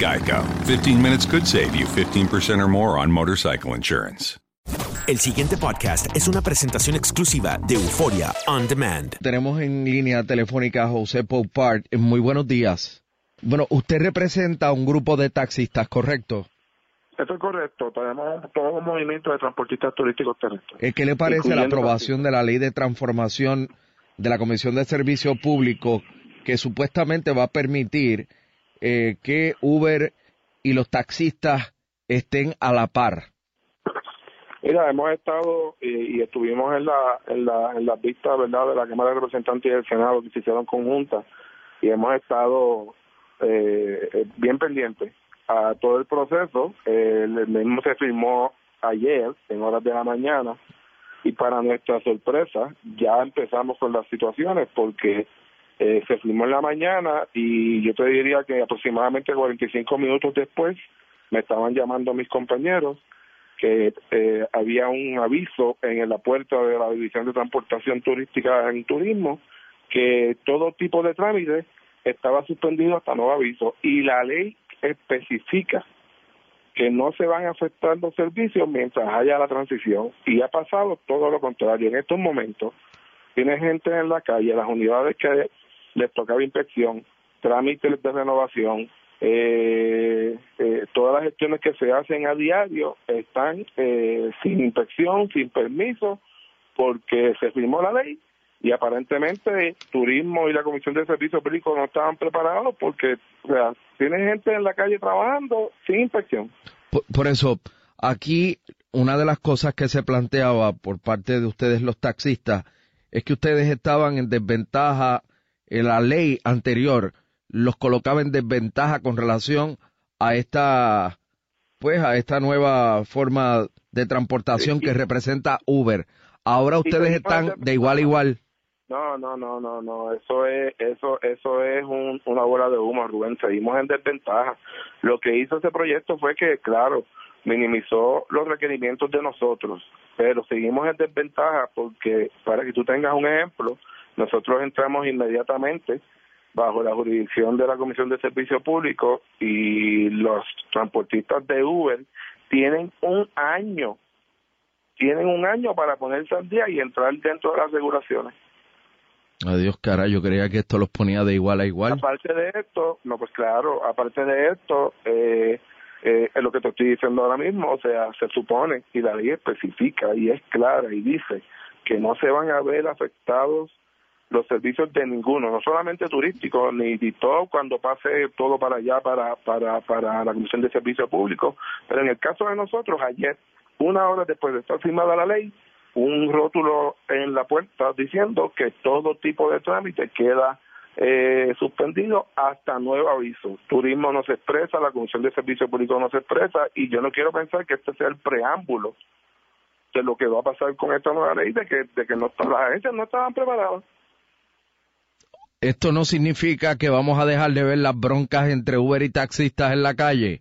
Geico. 15 minutes could save you 15% or more on motorcycle insurance. El siguiente podcast es una presentación exclusiva de Euforia On Demand. Tenemos en línea telefónica a José Poupart. Muy buenos días. Bueno, usted representa a un grupo de taxistas, ¿correcto? Eso es correcto. Tenemos todo un movimiento de transportistas turísticos terrestres. Eh, ¿Qué le parece la aprobación de la ley de transformación de la Comisión de Servicio Público que supuestamente va a permitir eh, que Uber y los taxistas estén a la par? Mira, hemos estado y, y estuvimos en la, en la en las vistas, ¿verdad?, de la Cámara de Representantes y del Senado que se hicieron conjuntas y hemos estado eh, eh, bien pendientes a todo el proceso. Eh, el mismo se firmó ayer en horas de la mañana y para nuestra sorpresa ya empezamos con las situaciones porque eh, se firmó en la mañana y yo te diría que aproximadamente 45 minutos después me estaban llamando mis compañeros que eh, había un aviso en la puerta de la División de Transportación Turística en Turismo que todo tipo de trámite estaba suspendido hasta nuevo aviso y la ley especifica que no se van a afectar los servicios mientras haya la transición y ha pasado todo lo contrario. En estos momentos tiene gente en la calle, las unidades que les tocaba inspección, trámites de renovación, eh, eh, todas las gestiones que se hacen a diario están eh, sin inspección, sin permiso, porque se firmó la ley y aparentemente Turismo y la Comisión de Servicios Públicos no estaban preparados porque o sea, tiene gente en la calle trabajando sin inspección. Por, eso, aquí una de las cosas que se planteaba por parte de ustedes los taxistas es que ustedes estaban en desventaja, en la ley anterior los colocaba en desventaja con relación a esta pues a esta nueva forma de transportación que representa Uber. Ahora ustedes están de igual a igual. No, no, no, no, no, eso es, eso, eso es un, una bola de humo, Rubén. Seguimos en desventaja. Lo que hizo ese proyecto fue que, claro, minimizó los requerimientos de nosotros, pero seguimos en desventaja porque, para que tú tengas un ejemplo, nosotros entramos inmediatamente bajo la jurisdicción de la Comisión de Servicio Público y los transportistas de Uber tienen un año, tienen un año para ponerse al día y entrar dentro de las regulaciones. Adiós, cara, yo creía que esto los ponía de igual a igual. Aparte de esto, no, pues claro, aparte de esto, eh, eh, es lo que te estoy diciendo ahora mismo, o sea, se supone y la ley especifica y es clara y dice que no se van a ver afectados los servicios de ninguno, no solamente turísticos, ni todo cuando pase todo para allá, para, para, para la Comisión de Servicios Públicos, pero en el caso de nosotros, ayer, una hora después de estar firmada la ley, un rótulo en la puerta diciendo que todo tipo de trámite queda eh, suspendido hasta nuevo aviso. Turismo no se expresa, la Comisión de Servicios Públicos no se expresa y yo no quiero pensar que este sea el preámbulo de lo que va a pasar con esta nueva ley, de que, de que no, las agencias no estaban preparadas. ¿Esto no significa que vamos a dejar de ver las broncas entre Uber y taxistas en la calle?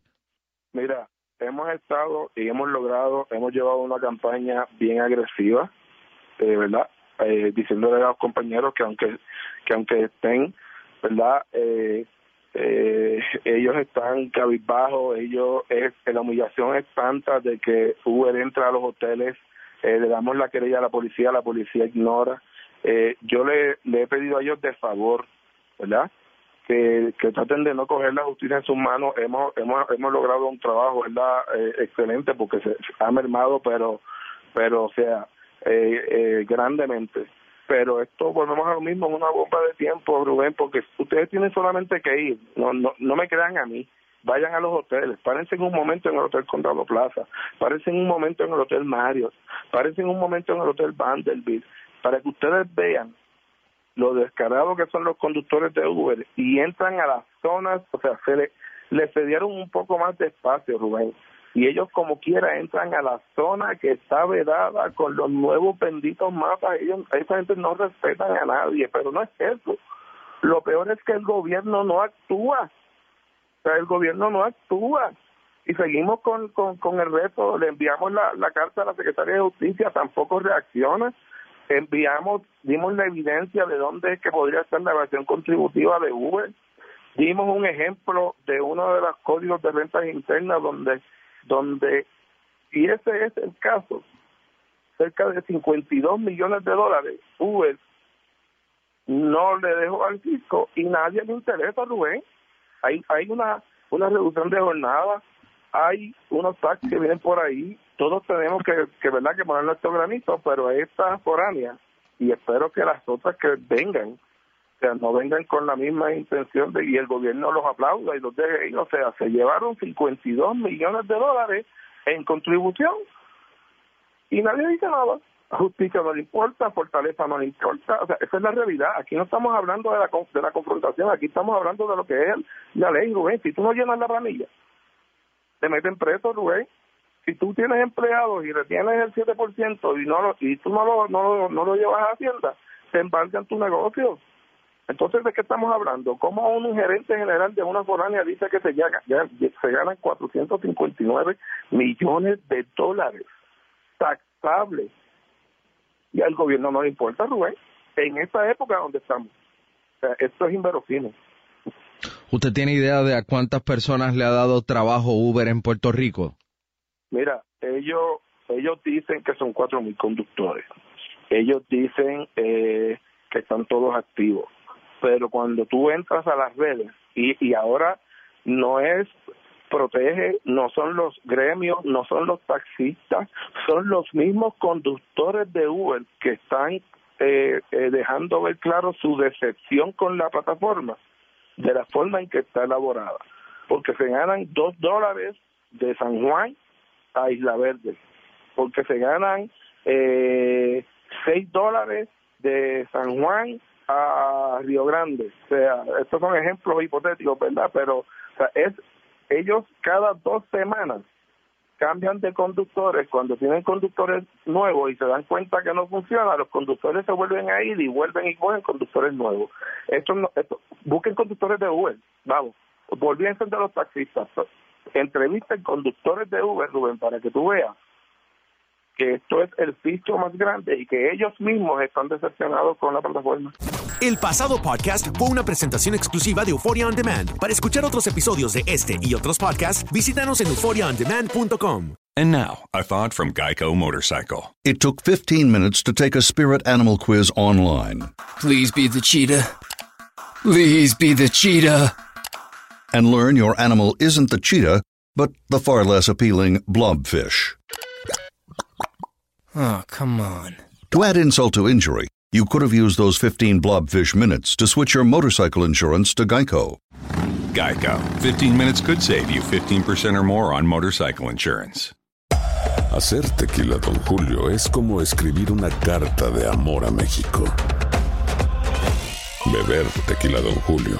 Mira, hemos estado y hemos logrado, hemos llevado una campaña bien agresiva, eh, ¿verdad? Eh, diciéndole a los compañeros que aunque que aunque estén, ¿verdad? Eh, eh, ellos están cabizbajos, ellos es la humillación es tanta de que Uber entra a los hoteles, le damos la querella a la policía, la policía ignora, eh, yo le, he pedido a ellos de favor, ¿verdad? Que, traten de no coger la justicia en sus manos. Hemos, hemos, hemos logrado un trabajo, ¿verdad? Eh, excelente porque se, ha mermado, pero, pero o sea, eh, eh, grandemente. Pero esto, volvemos a lo mismo, es una bomba de tiempo, Rubén, porque ustedes tienen solamente que ir, no, no, no me crean a mí vayan a los hoteles, párense en un momento en el Hotel Condado Plaza, párense en un momento en el Hotel Marriott, párense en un momento en el Hotel Vanderbilt, para que ustedes vean lo descarados que son los conductores de Uber y entran a las zonas, o sea, se le, le cedieron un poco más de espacio, Rubén, y ellos como quiera entran a la zona que está vedada con los nuevos benditos mapas, ellos, esa gente no respetan a nadie, pero no es eso. Lo peor es que el gobierno no actúa, o sea, el gobierno no actúa. Y seguimos con, con, con el reto, le enviamos la, la carta a la Secretaría de Justicia, tampoco reacciona enviamos, dimos la evidencia de dónde es que podría estar la evasión contributiva de Uber, dimos un ejemplo de uno de los códigos de rentas internas donde, donde, y ese es el caso, cerca de 52 millones de dólares, Uber no le dejó al fisco y nadie le interesa, Rubén. Hay, hay una, una reducción de jornada, hay unos taxis que vienen por ahí, todos tenemos que, que verdad que poner nuestro granito, pero esta foránea y espero que las otras que vengan, o sea, no vengan con la misma intención de y el gobierno los aplauda y los deje ir, o sea, se llevaron 52 millones de dólares en contribución y nadie dice nada. Justicia no le importa, fortaleza no le importa, o sea, esa es la realidad. Aquí no estamos hablando de la, de la confrontación, aquí estamos hablando de lo que es la ley, Rubén. Si tú no llenas la ramilla, te meten preso, Rubén si tú tienes empleados y retienes el 7% y no lo, y tú no lo, no, no lo llevas a Hacienda, te embarcan tu negocio. Entonces, ¿de qué estamos hablando? ¿Cómo un gerente general de una foránea dice que se, ya, se ganan 459 millones de dólares taxables? Y al gobierno no le importa, Rubén, en esta época donde estamos. Esto es inverosímil. ¿Usted tiene idea de a cuántas personas le ha dado trabajo Uber en Puerto Rico? Mira, ellos ellos dicen que son cuatro mil conductores. Ellos dicen eh, que están todos activos. Pero cuando tú entras a las redes y, y ahora no es protege, no son los gremios, no son los taxistas, son los mismos conductores de Uber que están eh, eh, dejando ver claro su decepción con la plataforma de la forma en que está elaborada. Porque se ganan dos dólares de San Juan a Isla Verde, porque se ganan eh, 6 dólares de San Juan a Río Grande. O sea, estos son ejemplos hipotéticos, ¿verdad? Pero o sea, es ellos cada dos semanas cambian de conductores, cuando tienen conductores nuevos y se dan cuenta que no funciona, los conductores se vuelven a ir y vuelven y cogen conductores nuevos. Esto, no, esto busquen conductores de Uber, vamos, volvíense de los taxistas, entrevisten conductores de Uber, Rubén, para que tú veas que esto es el fisco más grande y que ellos mismos están decepcionados con la plataforma. El pasado podcast fue una presentación exclusiva de Euphoria On Demand. Para escuchar otros episodios de este y otros podcasts, visítanos en euphoriaondemand.com. And now, a thought from Geico Motorcycle. It took 15 minutes to take a spirit animal quiz online. Please be the cheetah. Please be the cheetah. And learn your animal isn't the cheetah, but the far less appealing blobfish. Oh, come on. To add insult to injury, you could have used those 15 blobfish minutes to switch your motorcycle insurance to Geico. Geico. 15 minutes could save you 15% or more on motorcycle insurance. Hacer tequila, Don Julio, es como escribir una carta de amor a México. Beber tequila, Don Julio,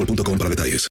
boostmobile.com para detalles.